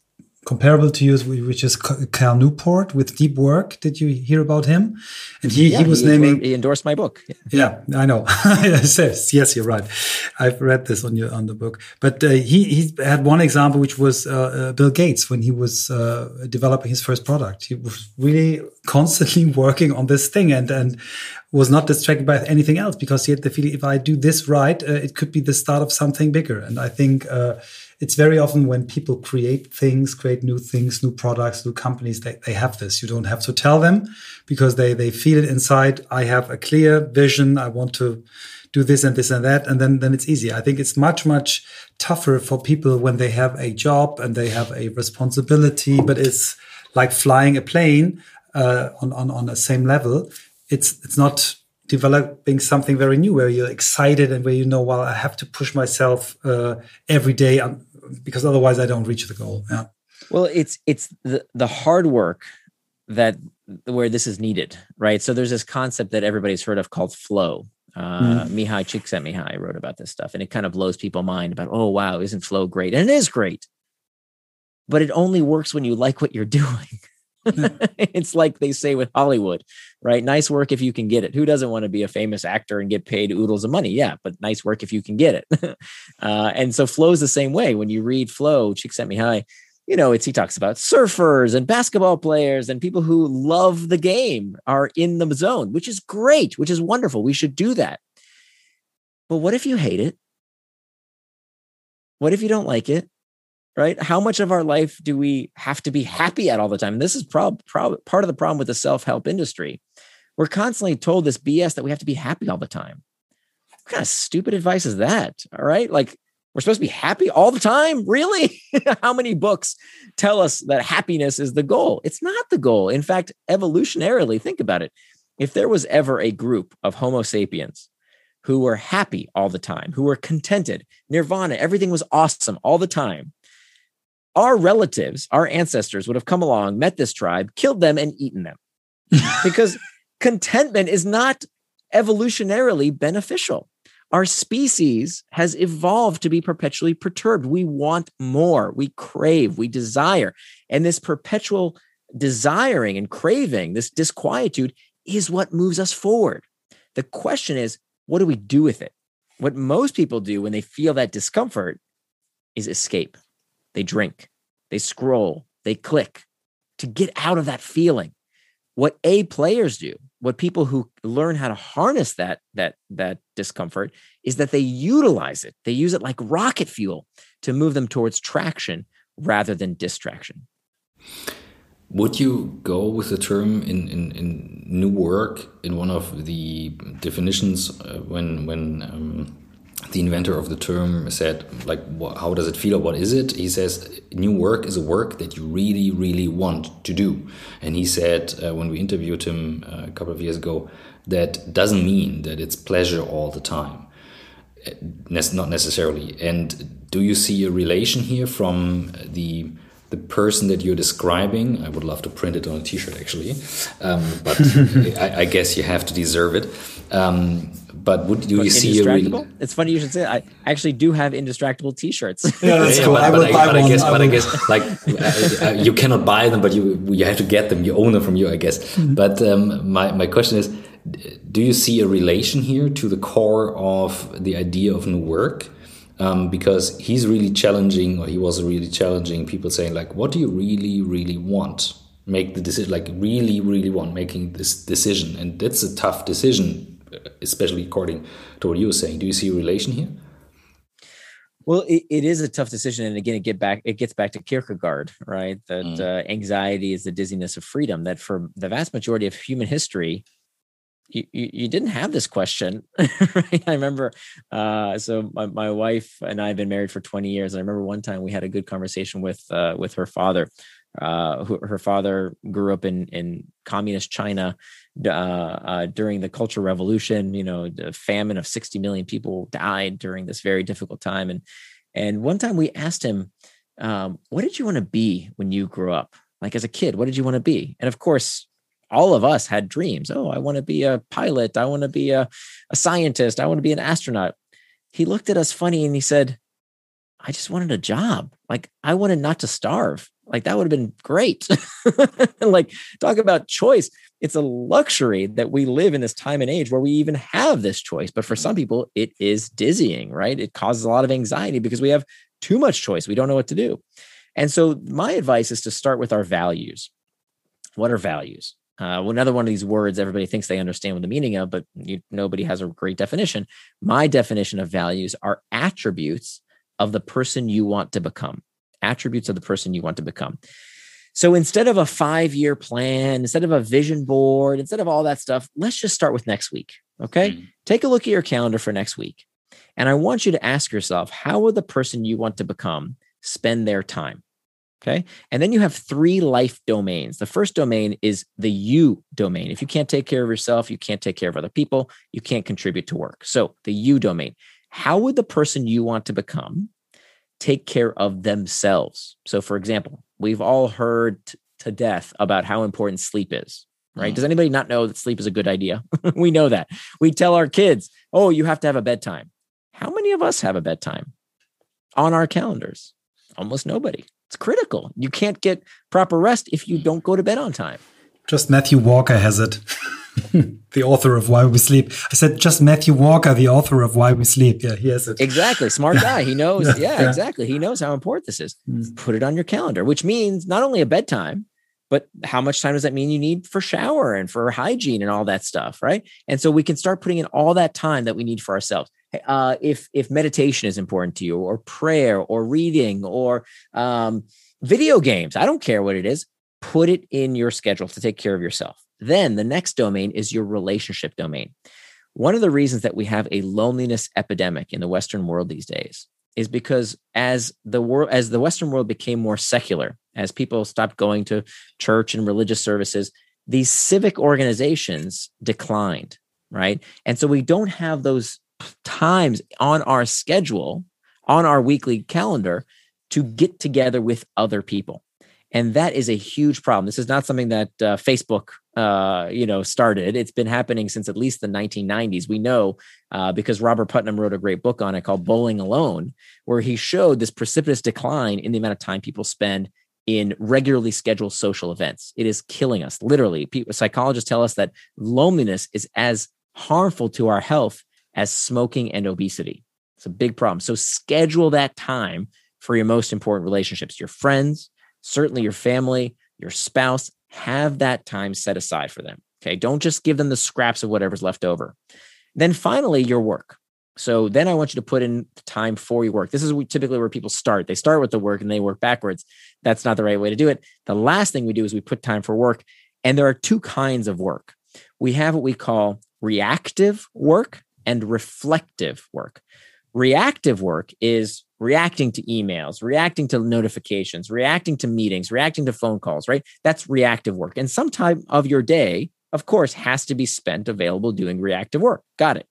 comparable to yours, which is Cal Newport with Deep Work. Did you hear about him? And he, yeah, he was he, naming. He endorsed my book. Yeah, yeah I know. *laughs* yes, yes, you're right. I've read this on your on the book. But uh, he he had one example, which was uh, uh, Bill Gates when he was uh, developing his first product. He was really constantly *laughs* working on this thing, and and was not distracted by anything else because he had the feeling if I do this right, uh, it could be the start of something bigger. And I think uh, it's very often when people create things, create new things, new products, new companies, they, they have this. You don't have to tell them because they, they feel it inside. I have a clear vision. I want to do this and this and that. And then, then it's easy. I think it's much, much tougher for people when they have a job and they have a responsibility, but it's like flying a plane uh, on, on, on the same level it's it's not developing something very new where you're excited and where you know well i have to push myself uh, every day because otherwise i don't reach the goal yeah well it's it's the the hard work that where this is needed right so there's this concept that everybody's heard of called flow uh, mm. Mihaly Csikszentmihalyi wrote about this stuff, and it kind of blows people mind about, oh wow, isn't flow great? And it is great, but it only works when you like what you're *laughs* doing. *laughs* it's like they say with Hollywood, right? Nice work if you can get it. Who doesn't want to be a famous actor and get paid oodles of money? Yeah, but nice work if you can get it. *laughs* uh, and so flow is the same way. When you read flow, Csikszentmihalyi, you know, it's he talks about surfers and basketball players and people who love the game are in the zone, which is great, which is wonderful. We should do that. But what if you hate it? What if you don't like it? Right? How much of our life do we have to be happy at all the time? This is prob- prob- part of the problem with the self help industry. We're constantly told this BS that we have to be happy all the time. What kind of stupid advice is that? All right. Like, we're supposed to be happy all the time? Really? *laughs* How many books tell us that happiness is the goal? It's not the goal. In fact, evolutionarily, think about it. If there was ever a group of Homo sapiens who were happy all the time, who were contented, nirvana, everything was awesome all the time, our relatives, our ancestors would have come along, met this tribe, killed them, and eaten them. *laughs* because contentment is not evolutionarily beneficial. Our species has evolved to be perpetually perturbed. We want more, we crave, we desire. And this perpetual desiring and craving, this disquietude, is what moves us forward. The question is, what do we do with it? What most people do when they feel that discomfort is escape. They drink, they scroll, they click to get out of that feeling. What A players do, what people who learn how to harness that that that discomfort is that they utilize it. They use it like rocket fuel to move them towards traction rather than distraction. Would you go with the term in, in, in new work in one of the definitions uh, when when um, the inventor of the term said like how does it feel? Or what is it? He says new work is a work that you really really want to do. And he said uh, when we interviewed him uh, a couple of years ago that doesn't mean that it's pleasure all the time. Uh, not necessarily. And do you see a relation here from the the person that you're describing? I would love to print it on a t-shirt actually. Um, but *laughs* I, I, guess you have to deserve it. Um, but would do you see a really... It's funny you should say. That. I actually do have indistractable T-shirts. *laughs* Yeah, that's cool. But, I, but, I, but I, guess, but I guess, like uh, uh, you cannot buy them, but you you have to get them. You own them from you, I guess. Mm -hmm. But um, my my question is, do you see a relation here to the core of the idea of new work? Um, because he's really challenging, or he was really challenging people saying like, what do you really, really want? Make the decision, like really, really want making this decision, and that's a tough decision especially according to what you were saying. Do you see a relation here? Well, it, it is a tough decision, and again, it get back it gets back to Kierkegaard, right? That mm. uh, anxiety is the dizziness of freedom. That for the vast majority of human history, you, you, you didn't have this question, *laughs* right? I remember, uh, so my, my wife and I have been married for 20 years. And I remember one time we had a good conversation with uh, with her father. Uh, who, her father grew up in in communist China, uh, uh, during the Cultural Revolution. You know, the famine of 60 million people died during this very difficult time. And and one time we asked him, um, "What did you want to be when you grew up? Like as a kid, what did you want to be?" And of course, all of us had dreams. Oh, I want to be a pilot. I want to be a, a scientist. I want to be an astronaut. He looked at us funny and he said, I just wanted a job. Like I wanted not to starve. Like that would have been great. *laughs* like talk about choice it's a luxury that we live in this time and age where we even have this choice. But for some people, it is dizzying, right? It causes a lot of anxiety because we have too much choice. We don't know what to do. And so, my advice is to start with our values. What are values? Uh, another one of these words everybody thinks they understand what the meaning of, but you, nobody has a great definition. My definition of values are attributes of the person you want to become. Attributes of the person you want to become. So instead of a five year plan, instead of a vision board, instead of all that stuff, let's just start with next week. Okay. Mm-hmm. Take a look at your calendar for next week. And I want you to ask yourself, how will the person you want to become spend their time? Okay. And then you have three life domains. The first domain is the you domain. If you can't take care of yourself, you can't take care of other people, you can't contribute to work. So the you domain. How would the person you want to become take care of themselves? So, for example, we've all heard t- to death about how important sleep is, right? Mm. Does anybody not know that sleep is a good idea? *laughs* we know that. We tell our kids, oh, you have to have a bedtime. How many of us have a bedtime on our calendars? Almost nobody. It's critical. You can't get proper rest if you don't go to bed on time. Just Matthew Walker has it. *laughs* *laughs* the author of Why We Sleep. I said just Matthew Walker, the author of Why We Sleep. Yeah, he has it. Exactly. Smart guy. He knows. *laughs* yeah, yeah, exactly. He knows how important this is. Mm. Put it on your calendar, which means not only a bedtime, but how much time does that mean you need for shower and for hygiene and all that stuff, right? And so we can start putting in all that time that we need for ourselves. Uh, if if meditation is important to you, or prayer, or reading, or um, video games, I don't care what it is. Put it in your schedule to take care of yourself. Then the next domain is your relationship domain. One of the reasons that we have a loneliness epidemic in the Western world these days is because as the world as the Western world became more secular, as people stopped going to church and religious services, these civic organizations declined, right? And so we don't have those times on our schedule, on our weekly calendar to get together with other people and that is a huge problem this is not something that uh, facebook uh, you know started. It's been happening since at least the 1990s we know uh, because robert putnam wrote a great book on it called bowling alone where he showed this precipitous decline in the amount of time people spend in regularly scheduled social events. It is killing us literally. People, psychologists tell us that loneliness is as harmful to our health as smoking and obesity. It's a big problem. So schedule that time for your most important relationships your friends certainly your family, your spouse, have that time set aside for them. Okay. Don't just give them the scraps of whatever's left over. Then finally, your work. So then I want you to put in time for your work. This is typically where people start. They start with the work and they work backwards. That's not the right way to do it. The last thing we do is we put time for work. And there are two kinds of work. We have what we call reactive work and reflective work. Reactive work is reacting to emails, reacting to notifications, reacting to meetings, reacting to phone calls, right? That's reactive work. And some time of your day, of course, has to be spent available doing reactive work. Got it.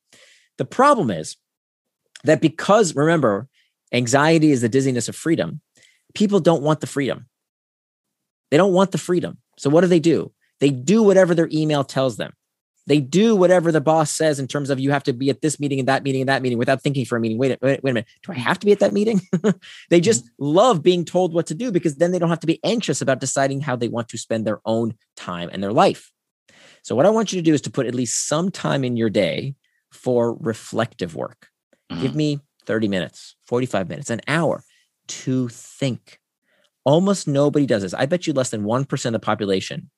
The problem is that because, remember, anxiety is the dizziness of freedom, people don't want the freedom. They don't want the freedom. So what do they do? They do whatever their email tells them. They do whatever the boss says in terms of you have to be at this meeting and that meeting and that meeting without thinking for a meeting. Wait, wait, wait a minute. Do I have to be at that meeting? *laughs* they just mm-hmm. love being told what to do because then they don't have to be anxious about deciding how they want to spend their own time and their life. So, what I want you to do is to put at least some time in your day for reflective work. Mm-hmm. Give me 30 minutes, 45 minutes, an hour to think. Almost nobody does this. I bet you less than 1% of the population,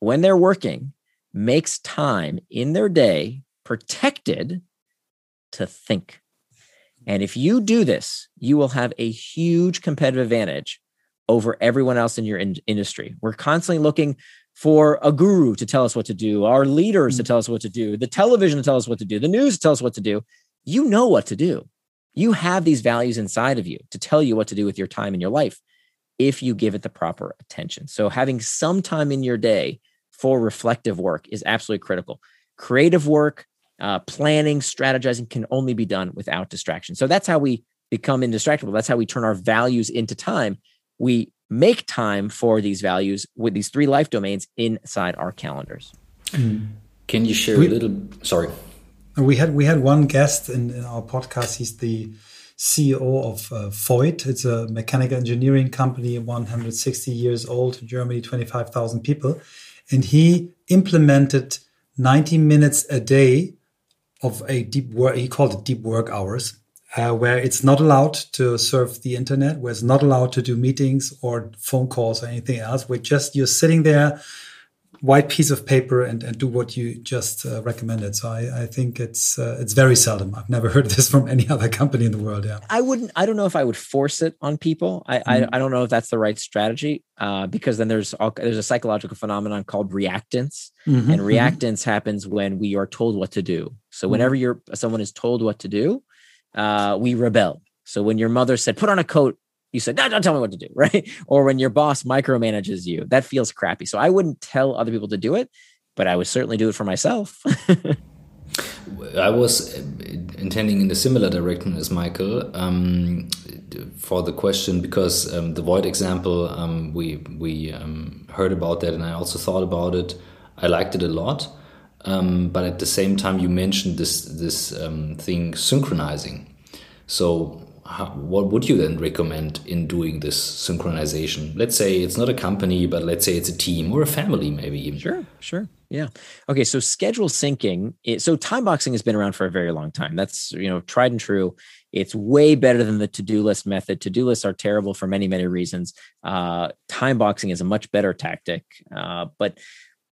when they're working, makes time in their day protected to think. And if you do this, you will have a huge competitive advantage over everyone else in your in- industry. We're constantly looking for a guru to tell us what to do, our leaders to mm. tell us what to do, the television to tell us what to do, the news to tell us what to do. You know what to do. You have these values inside of you to tell you what to do with your time in your life if you give it the proper attention. So, having some time in your day for reflective work is absolutely critical. Creative work, uh, planning, strategizing can only be done without distraction. So that's how we become indistractable. That's how we turn our values into time. We make time for these values with these three life domains inside our calendars. Mm. Can you share we, a little? Sorry, we had we had one guest in, in our podcast. He's the CEO of uh, Voith. It's a mechanical engineering company, 160 years old Germany, 25,000 people and he implemented 90 minutes a day of a deep work. He called it deep work hours, uh, where it's not allowed to surf the internet, where it's not allowed to do meetings or phone calls or anything else. Where just you're sitting there white piece of paper and, and do what you just uh, recommended. So I, I think it's uh, it's very seldom. I've never *laughs* heard this from any other company in the world. Yeah, I wouldn't. I don't know if I would force it on people. I mm. I, I, don't know if that's the right strategy uh, because then there's all, there's a psychological phenomenon called reactance, mm-hmm, and mm-hmm. reactance mm-hmm. happens when we are told what to do. So mm-hmm. whenever you're someone is told what to do, uh, we rebel. So when your mother said, "Put on a coat," you said, no, don't tell me what to do, *laughs* right? Or when your boss micromanages you, that feels crappy. So I wouldn't tell other people to do it, but I would certainly do it for myself. *laughs* I was intending in a similar direction as Michael um, for the question because um, the Voith example um, we we um, heard about that and I also thought about it. I liked it a lot, um, but at the same time you mentioned this this um, thing synchronizing. So what would you then recommend in doing this synchronization? Let's say it's not a company, but let's say it's a team or a family, maybe even. Sure, sure. Yeah. Okay. So schedule syncing. so time boxing has been around for a very long time. That's you know tried and true. It's way better than the to-do list method. To-do lists are terrible for many, many reasons. Uh, time boxing is a much better tactic. Uh, but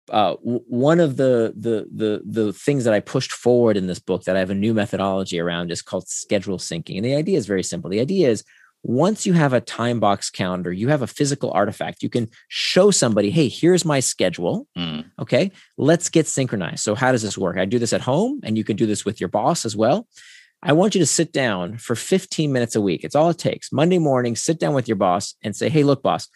uh, one of the, the the the things that I pushed forward in this book that I have a new methodology around is called schedule syncing. And the idea is very simple. The idea is once you have a time box calendar, you have a physical artifact. You can show somebody, hey, here's my schedule. Mm. Okay, let's get synchronized. So, how does this work? I do this at home, and you can do this with your boss as well. I want you to sit down for 15 minutes a week. It's all it takes. Monday morning, sit down with your boss and say, hey, look, boss,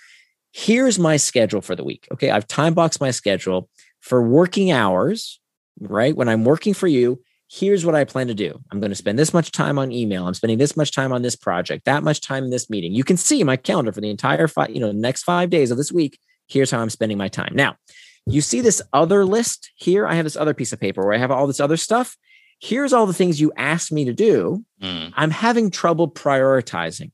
here's my schedule for the week. Okay. I've time boxed my schedule for working hours, right? When I'm working for you, here's what I plan to do. I'm going to spend this much time on email. I'm spending this much time on this project, that much time in this meeting. You can see my calendar for the entire five, you know, next five days of this week. Here's how I'm spending my time. Now, you see this other list here. I have this other piece of paper where I have all this other stuff. Here's all the things you asked me to do. Mm. I'm having trouble prioritizing.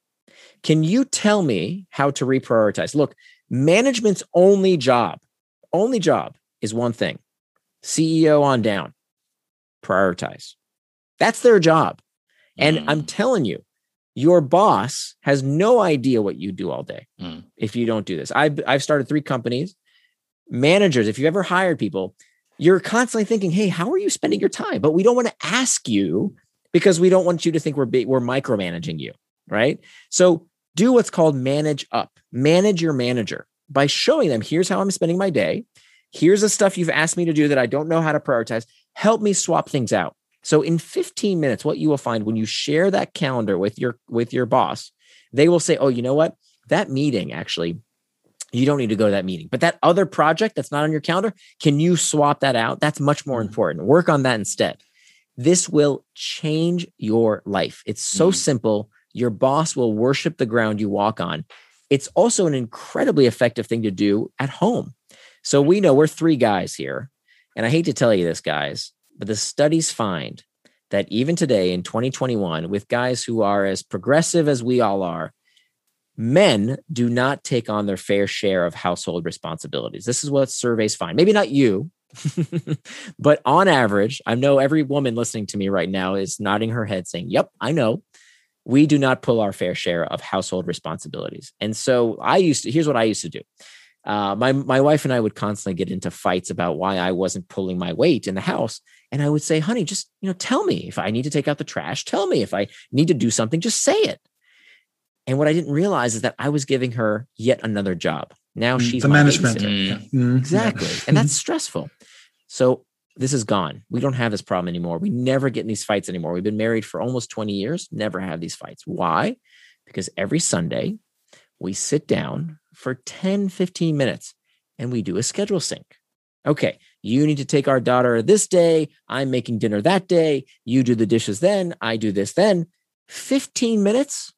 Can you tell me how to reprioritize? Look, management's only job, only job is one thing CEO on down, prioritize. That's their job. And mm. I'm telling you, your boss has no idea what you do all day mm. if you don't do this. I've, I've started three companies. Managers, if you ever hired people, you're constantly thinking, hey, how are you spending your time? But we don't want to ask you because we don't want you to think we're, we're micromanaging you, right? So do what's called manage up. Manage your manager by showing them here's how I'm spending my day. Here's the stuff you've asked me to do that I don't know how to prioritize. Help me swap things out. So in 15 minutes, what you will find when you share that calendar with your with your boss, they will say, "Oh, you know what? That meeting actually you don't need to go to that meeting. But that other project that's not on your calendar, can you swap that out? That's much more mm-hmm. important. Work on that instead. This will change your life. It's so mm-hmm. simple. Your boss will worship the ground you walk on. It's also an incredibly effective thing to do at home. So we know we're three guys here. And I hate to tell you this, guys, but the studies find that even today in 2021, with guys who are as progressive as we all are, men do not take on their fair share of household responsibilities. This is what surveys find. Maybe not you, *laughs* but on average, I know every woman listening to me right now is nodding her head saying, Yep, I know we do not pull our fair share of household responsibilities. And so I used to, here's what I used to do. Uh, my, my wife and I would constantly get into fights about why I wasn't pulling my weight in the house. And I would say, honey, just, you know, tell me if I need to take out the trash, tell me if I need to do something, just say it. And what I didn't realize is that I was giving her yet another job. Now mm, she's the management. Mm. Exactly. and that's stressful. So this is gone. We don't have this problem anymore. We never get in these fights anymore. We've been married for almost 20 years, never have these fights. Why? Because every Sunday we sit down for 10, 15 minutes and we do a schedule sync. Okay, you need to take our daughter this day. I'm making dinner that day. You do the dishes then. I do this then. 15 minutes,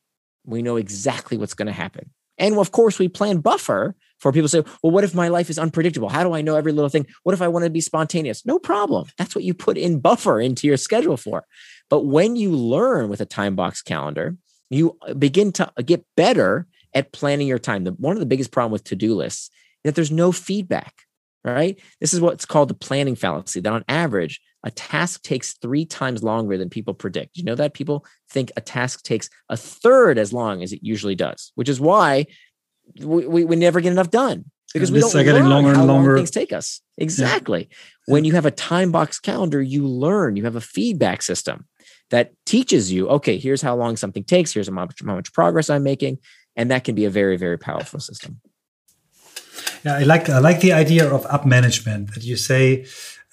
we know exactly what's going to happen. And of course, we plan buffer for people say, well, what if my life is unpredictable? How do I know every little thing? What if I want to be spontaneous? No problem. That's what you put in buffer into your schedule for. But when you learn with a time box calendar, you uh, begin to uh, get better at planning your time. The, one of the biggest problem with to-do lists is that there's no feedback, right? This is what's called the planning fallacy that on average, a task takes three times longer than people predict. You know that people think a task takes a third as long as it usually does, which is why we, we, we never get enough done. because we don't are getting longer and longer. Long things take us. Exactly. Yeah. When you have a time box calendar, you learn. You have a feedback system that teaches you, okay, here's how long something takes. Here's how much, how much progress I'm making, and that can be a very, very powerful system. Yeah, I like I like the idea of up management that you say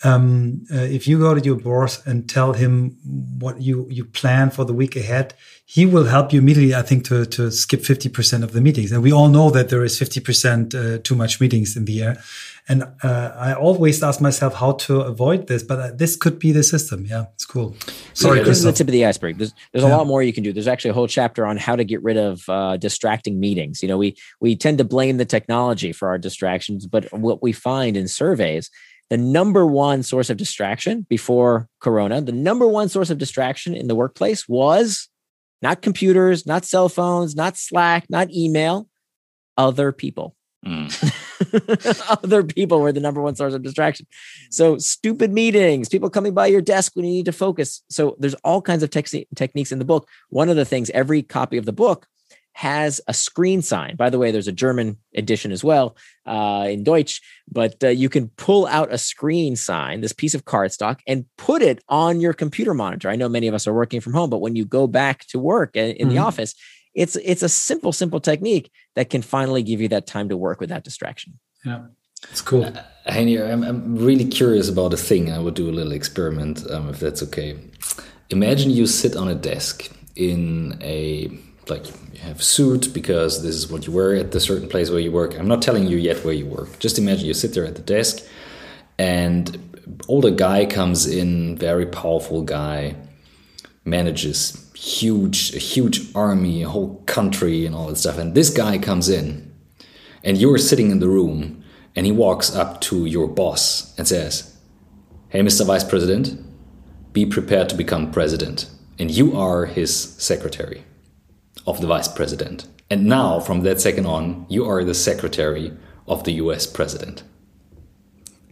um, uh, if you go to your boss and tell him what you you plan for the week ahead, he will help you immediately. I think to to skip fifty percent of the meetings, and we all know that there is fifty percent uh, too much meetings in the air. And uh, I always ask myself how to avoid this, but uh, this could be the system. Yeah, it's cool. Sorry, yeah, this is the tip of the iceberg. There's, there's yeah. a lot more you can do. There's actually a whole chapter on how to get rid of uh, distracting meetings. You know, we we tend to blame the technology for our distractions, but what we find in surveys the number one source of distraction before Corona, the number one source of distraction in the workplace was not computers, not cell phones, not Slack, not email, other people. Mm. *laughs* other people were the number one source of distraction. So, stupid meetings, people coming by your desk when you need to focus. So, there's all kinds of te- techniques in the book. One of the things, every copy of the book has a screen sign. By the way, there's a German edition as well uh, in Deutsch, but uh, you can pull out a screen sign, this piece of cardstock, and put it on your computer monitor. I know many of us are working from home, but when you go back to work in, in mm-hmm. the office, it's it's a simple, simple technique that can finally give you that time to work without distraction. Yeah. It's cool. Uh, I'm, I'm really curious about a thing. I would do a little experiment, um, if that's okay. Imagine you sit on a desk in a like you have suit because this is what you wear at the certain place where you work. I'm not telling you yet where you work. Just imagine you sit there at the desk and older guy comes in, very powerful guy, manages huge a huge army, a whole country and all that stuff. And this guy comes in and you're sitting in the room and he walks up to your boss and says, Hey Mr. Vice President, be prepared to become president. And you are his secretary of the vice president. And now, from that second on, you are the secretary of the US president.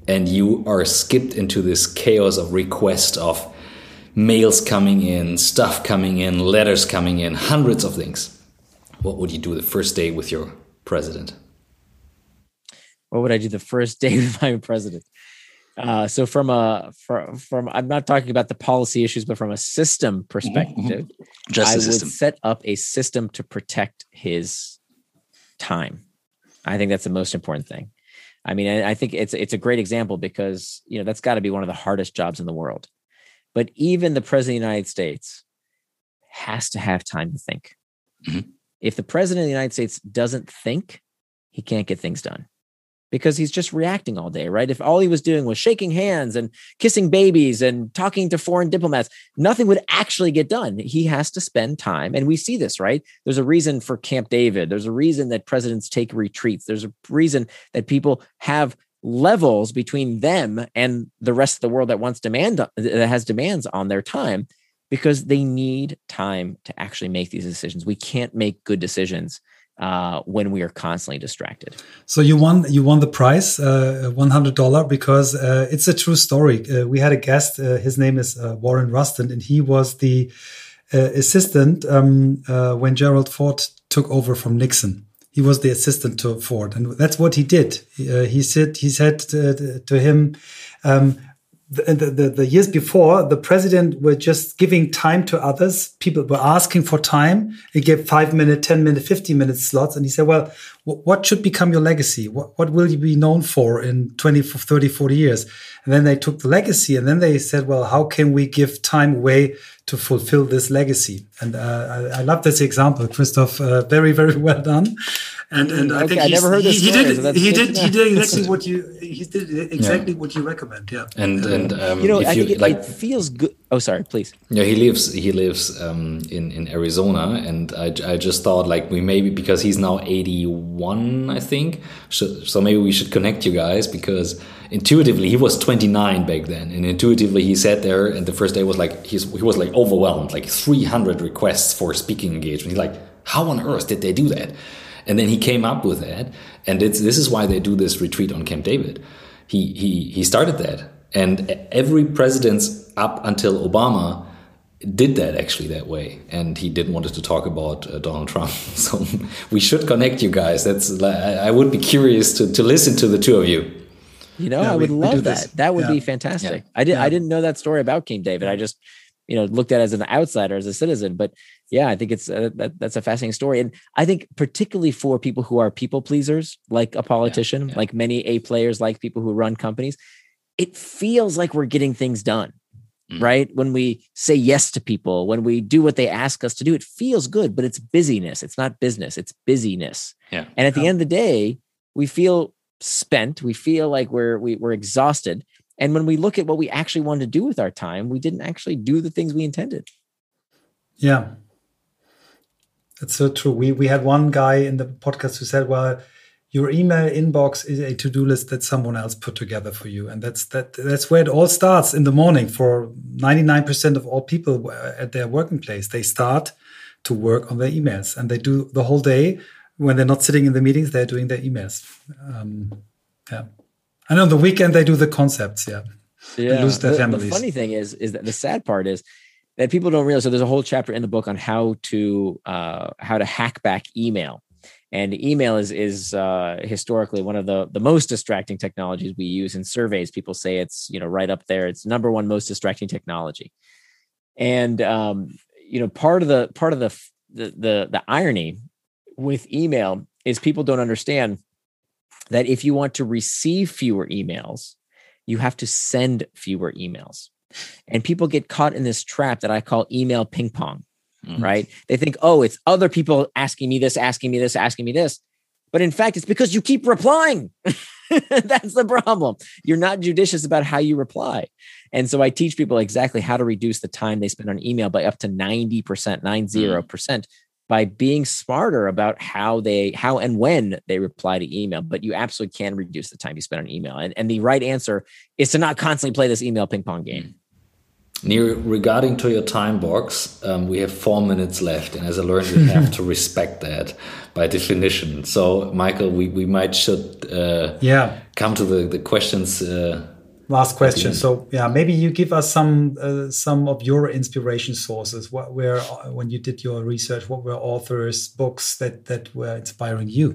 And you are skipped into this chaos of request of mails coming in, stuff coming in, letters coming in, hundreds of things. What would you do the first day with your president? What would I do the first *laughs* day with my president? Uh, so from a from, from I'm not talking about the policy issues, but from a system perspective, mm-hmm. Just I would system. set up a system to protect his time. I think that's the most important thing. I mean, I think it's it's a great example because you know that's got to be one of the hardest jobs in the world. But even the president of the United States has to have time to think. Mm-hmm. If the president of the United States doesn't think, he can't get things done because he's just reacting all day, right? If all he was doing was shaking hands and kissing babies and talking to foreign diplomats, nothing would actually get done. He has to spend time. And we see this, right? There's a reason for Camp David. There's a reason that presidents take retreats. There's a reason that people have levels between them and the rest of the world that wants demand that has demands on their time because they need time to actually make these decisions. We can't make good decisions uh, when we are constantly distracted. So you won you won the prize, uh, one hundred dollar, because uh, it's a true story. Uh, we had a guest. Uh, his name is uh, Warren Rustand, and he was the assistant um, when Gerald Ford took over from Nixon. He was the assistant to Ford, and that's what he did. he said he said to, to him. Um, the, the, the, years before, the president were just giving time to others. People were asking for time. He gave five minute, 10 minute, 15 minute slots. And he said, well, what should become your legacy? What, what will you be known for in 20, 30, 40 years? And then they took the legacy and then they said, well, how can we give time away to fulfill this legacy? And uh, I, I, love this example, Christoph. Uh, very, very well done. And and I think I never heard this. He, he did so he did he did *laughs* exactly what you he did exactly yeah. what you recommend. Yeah. And and um, you know I you, think it, like, it feels good. Oh, sorry, please. Yeah, he lives he lives um, in in Arizona, and I I just thought like we maybe because he's now eighty one, I think. So so maybe we should connect you guys because intuitively he was 29 back then and intuitively he sat there and the first day was like he's, he was like overwhelmed like 300 requests for speaking engagement he's like how on earth did they do that and then he came up with that and this is why they do this retreat on camp david he he he started that and every president up until obama did that actually that way, and he didn't want to talk about uh, Donald Trump. *laughs* So we should connect you guys. That's I would be curious to to listen to the two of you. You know, yeah, I would we, love we that. This. That would yeah. be fantastic. Yeah. I did. I didn't know that story about King David. I just, you know, looked at it as an outsider, as a citizen. But yeah, I think it's uh, that, that's a fascinating story, and I think particularly for people who are people pleasers, like a politician, like many A players, like people who run companies, it feels like we're getting things done mm. right? When we say yes to people, when we do what they ask us to do, it feels good, but it's busyness. It's not business, it's busyness. Yeah. And at the end of the day, we feel spent. We feel like we're we, we're exhausted. And when we look at what we actually wanted to do with our time, we didn't actually do the things we intended. Yeah. That's so true. We we had one guy in the podcast who said, well, your email inbox is a to-do list that someone else put together for you. And that's that that's where it all starts in the morning for 99% of all people at their working place. They start to work on their emails and they do the whole day. When they're not sitting in the meetings they're doing their emails. Um, yeah. And on the weekend they do the concepts. Yeah. Yeah. lose their the, families. the funny thing is is that the sad part is that people don't realize. So there's a whole chapter in the book on how to uh, how to hack back email and email is is uh, historically one of the the most distracting technologies we use in surveys. People say it's you know right up there. It's number one most distracting technology. And um, you know part of the part of the, the the the irony with email is people don't understand that if you want to receive fewer emails you have to send fewer emails. And people get caught in this trap that i call email ping pong mm-hmm. right? They think, oh, it's other people asking me this, asking me this, asking me this. But in fact, it's because you keep replying. *laughs* That's the problem. You're not judicious about how you reply. And so I teach people exactly how to reduce the time they spend on email by up to 90%, 90% mm. by being smarter about how they how and when they reply to email. But you absolutely can reduce the time you spend on email. And, and the right answer is to not constantly play this email ping pong game. Nir regarding to your time box, um, we have four minutes left, and as I learned, we have to *laughs* respect that by definition. So, Michael, we, we might should uh, yeah come to the the questions. Uh, Last question. So, yeah, maybe you give us some uh, some of your inspiration sources. What were uh, when you did your research? What were authors, books that that were inspiring you?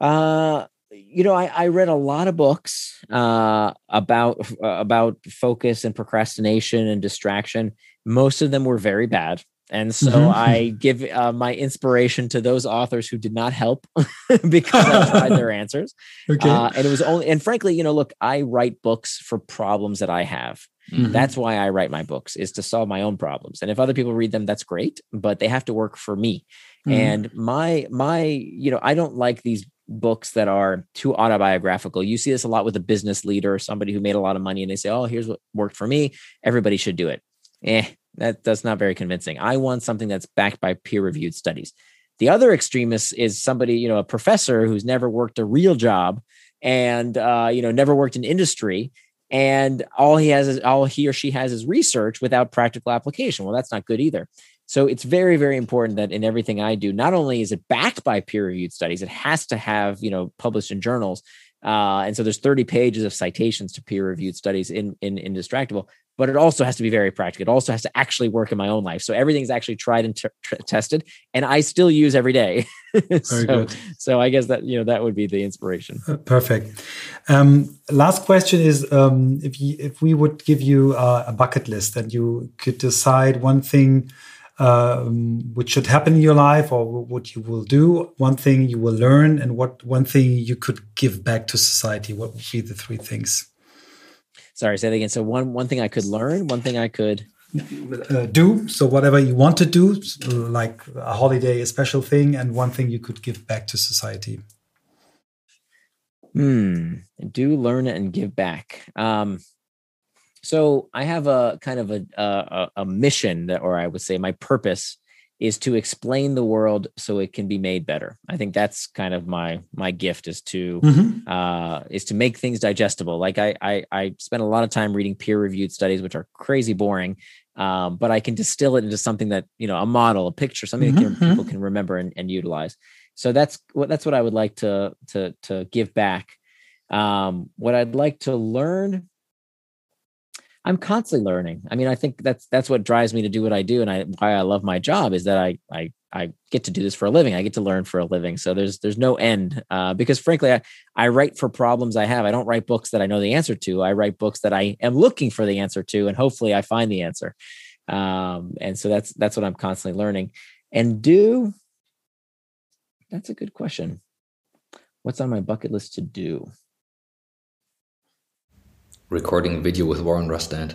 Uh you know, I, I, read a lot of books uh, about uh, about focus and procrastination and distraction. Most of them were very bad, and so mm-hmm. *laughs* I give uh, my inspiration to those authors who did not help *laughs* because I tried their answers. *laughs* Okay, uh, and it was only and frankly, you know, look, I write books for problems that I have. Mm-hmm. That's why I write my books is to solve my own problems. And if other people read them, that's great, but they have to work for me. Mm-hmm. And my my, you know, I don't like these books that are too autobiographical. You see this a lot with a business leader or somebody who made a lot of money and they say, "Oh, here's what worked for me. Everybody should do it." Eh, that that's not very convincing. I want something that's backed by peer-reviewed studies. The other extremist is somebody, you know, a professor who's never worked a real job and uh, you know, never worked in industry and all he has is all he or she has is research without practical application. Well, that's not good either. So it's very, very important that in everything I do, not only is it backed by peer-reviewed studies, it has to have, you know, published in journals. Uh, and so there's 30 pages of citations to peer-reviewed studies in, in Indistractable, but it also has to be very practical. It also has to actually work in my own life. So everything's actually tried and t- t- tested, and I still use every day. *laughs* so, good. so I guess that you know that would be the inspiration. Uh, perfect. Um, last question is: um, if you, if we would give you uh, a bucket list and you could decide one thing um, which should happen in your life or what you will do, one thing you will learn, and what one thing you could give back to society. What would be the three things? Sorry, say that again. So one one thing I could learn, one thing I could uh, do. So whatever you want to do, like a holiday, a special thing, and one thing you could give back to society. Hmm. Do learn and give back. Um, so I have a kind of a, a, a mission that, or I would say my purpose is to explain the world so it can be made better. I think that's kind of my my gift is to mm-hmm. uh, is to make things digestible. Like I, I I spend a lot of time reading peer reviewed studies, which are crazy boring, um, but I can distill it into something that you know a model, a picture, something mm-hmm. that can, mm-hmm. people can remember and, and utilize. So that's what that's what I would like to to to give back. Um, what I'd like to learn I'm constantly learning. I mean, I think that's that's what drives me to do what I do, and I why I love my job is that I I I get to do this for a living. I get to learn for a living. So there's there's no end uh, because frankly, I, I write for problems I have. I don't write books that I know the answer to. I write books that I am looking for the answer to, and hopefully I find the answer. Um, and so that's that's what I'm constantly learning. And do that's a good question. What's on my bucket list to do? Recording a video with Warren Rustand.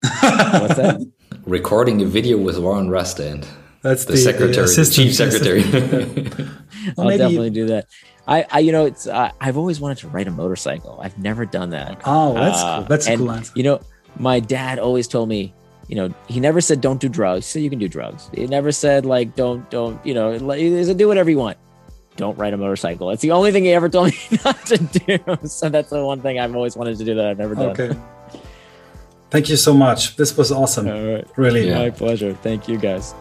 What's that? *laughs* Recording a video with Warren Rustand. That's the, the secretary, the the chief secretary. *laughs* *laughs* I'll maybe- definitely do that. I, I you know, it's uh, I've always wanted to ride a motorcycle. I've never done that. Oh, that's Uh, cool. That's a and, cool answer. You know, my dad always told me, you know, he never said don't do drugs. He said you can do drugs. He never said like don't don't you know like, he do whatever you want. Don't ride a motorcycle. It's the only thing he ever told me *laughs* not to do. So that's the one thing I've always wanted to do that I've never done. Okay. Thank you so much. This was awesome. All right. Really. Yeah. My pleasure. Thank you guys.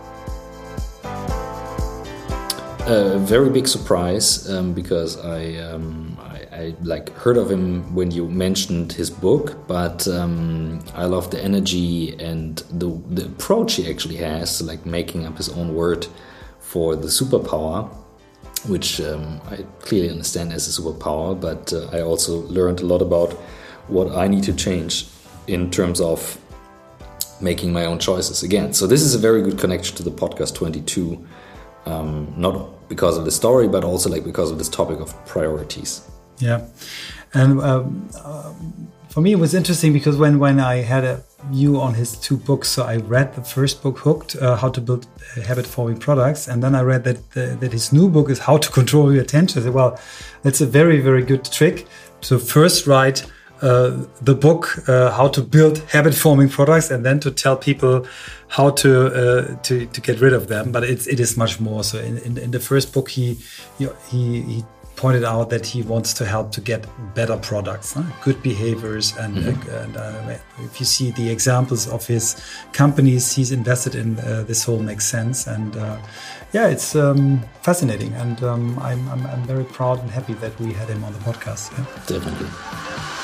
a very big surprise um, because I, um, I, I like heard of him when you mentioned his book, but um, I love the energy and the the approach he actually has, like making up his own word for the superpower, which um, I clearly understand as a superpower. But uh, I also learned a lot about what I need to change in terms of making my own choices again. So this is a very good connection to the podcast 22 um, not because of the story, but also like because of this topic of priorities. Yeah, and um, um, for me it was interesting because when when I had a view on his two books, so I read the first book, Hooked: uh, How to Build Habit Forming Products, and then I read that that his new book is How to Control Your Attention. I said, well, that's a very very good trick to first write. Uh, the book uh, how to build habit forming products and then to tell people how to uh, to to get rid of them but it's it is much more so in, in, in the first book he he he pointed out that he wants to help to get better products, huh? good behaviors, and, uh, and uh, if you see the examples of his companies he's invested in, uh, this whole makes sense. And uh, yeah, it's um, fascinating, and um, I'm, I'm I'm very proud and happy that we had him on the podcast. Yeah. Definitely.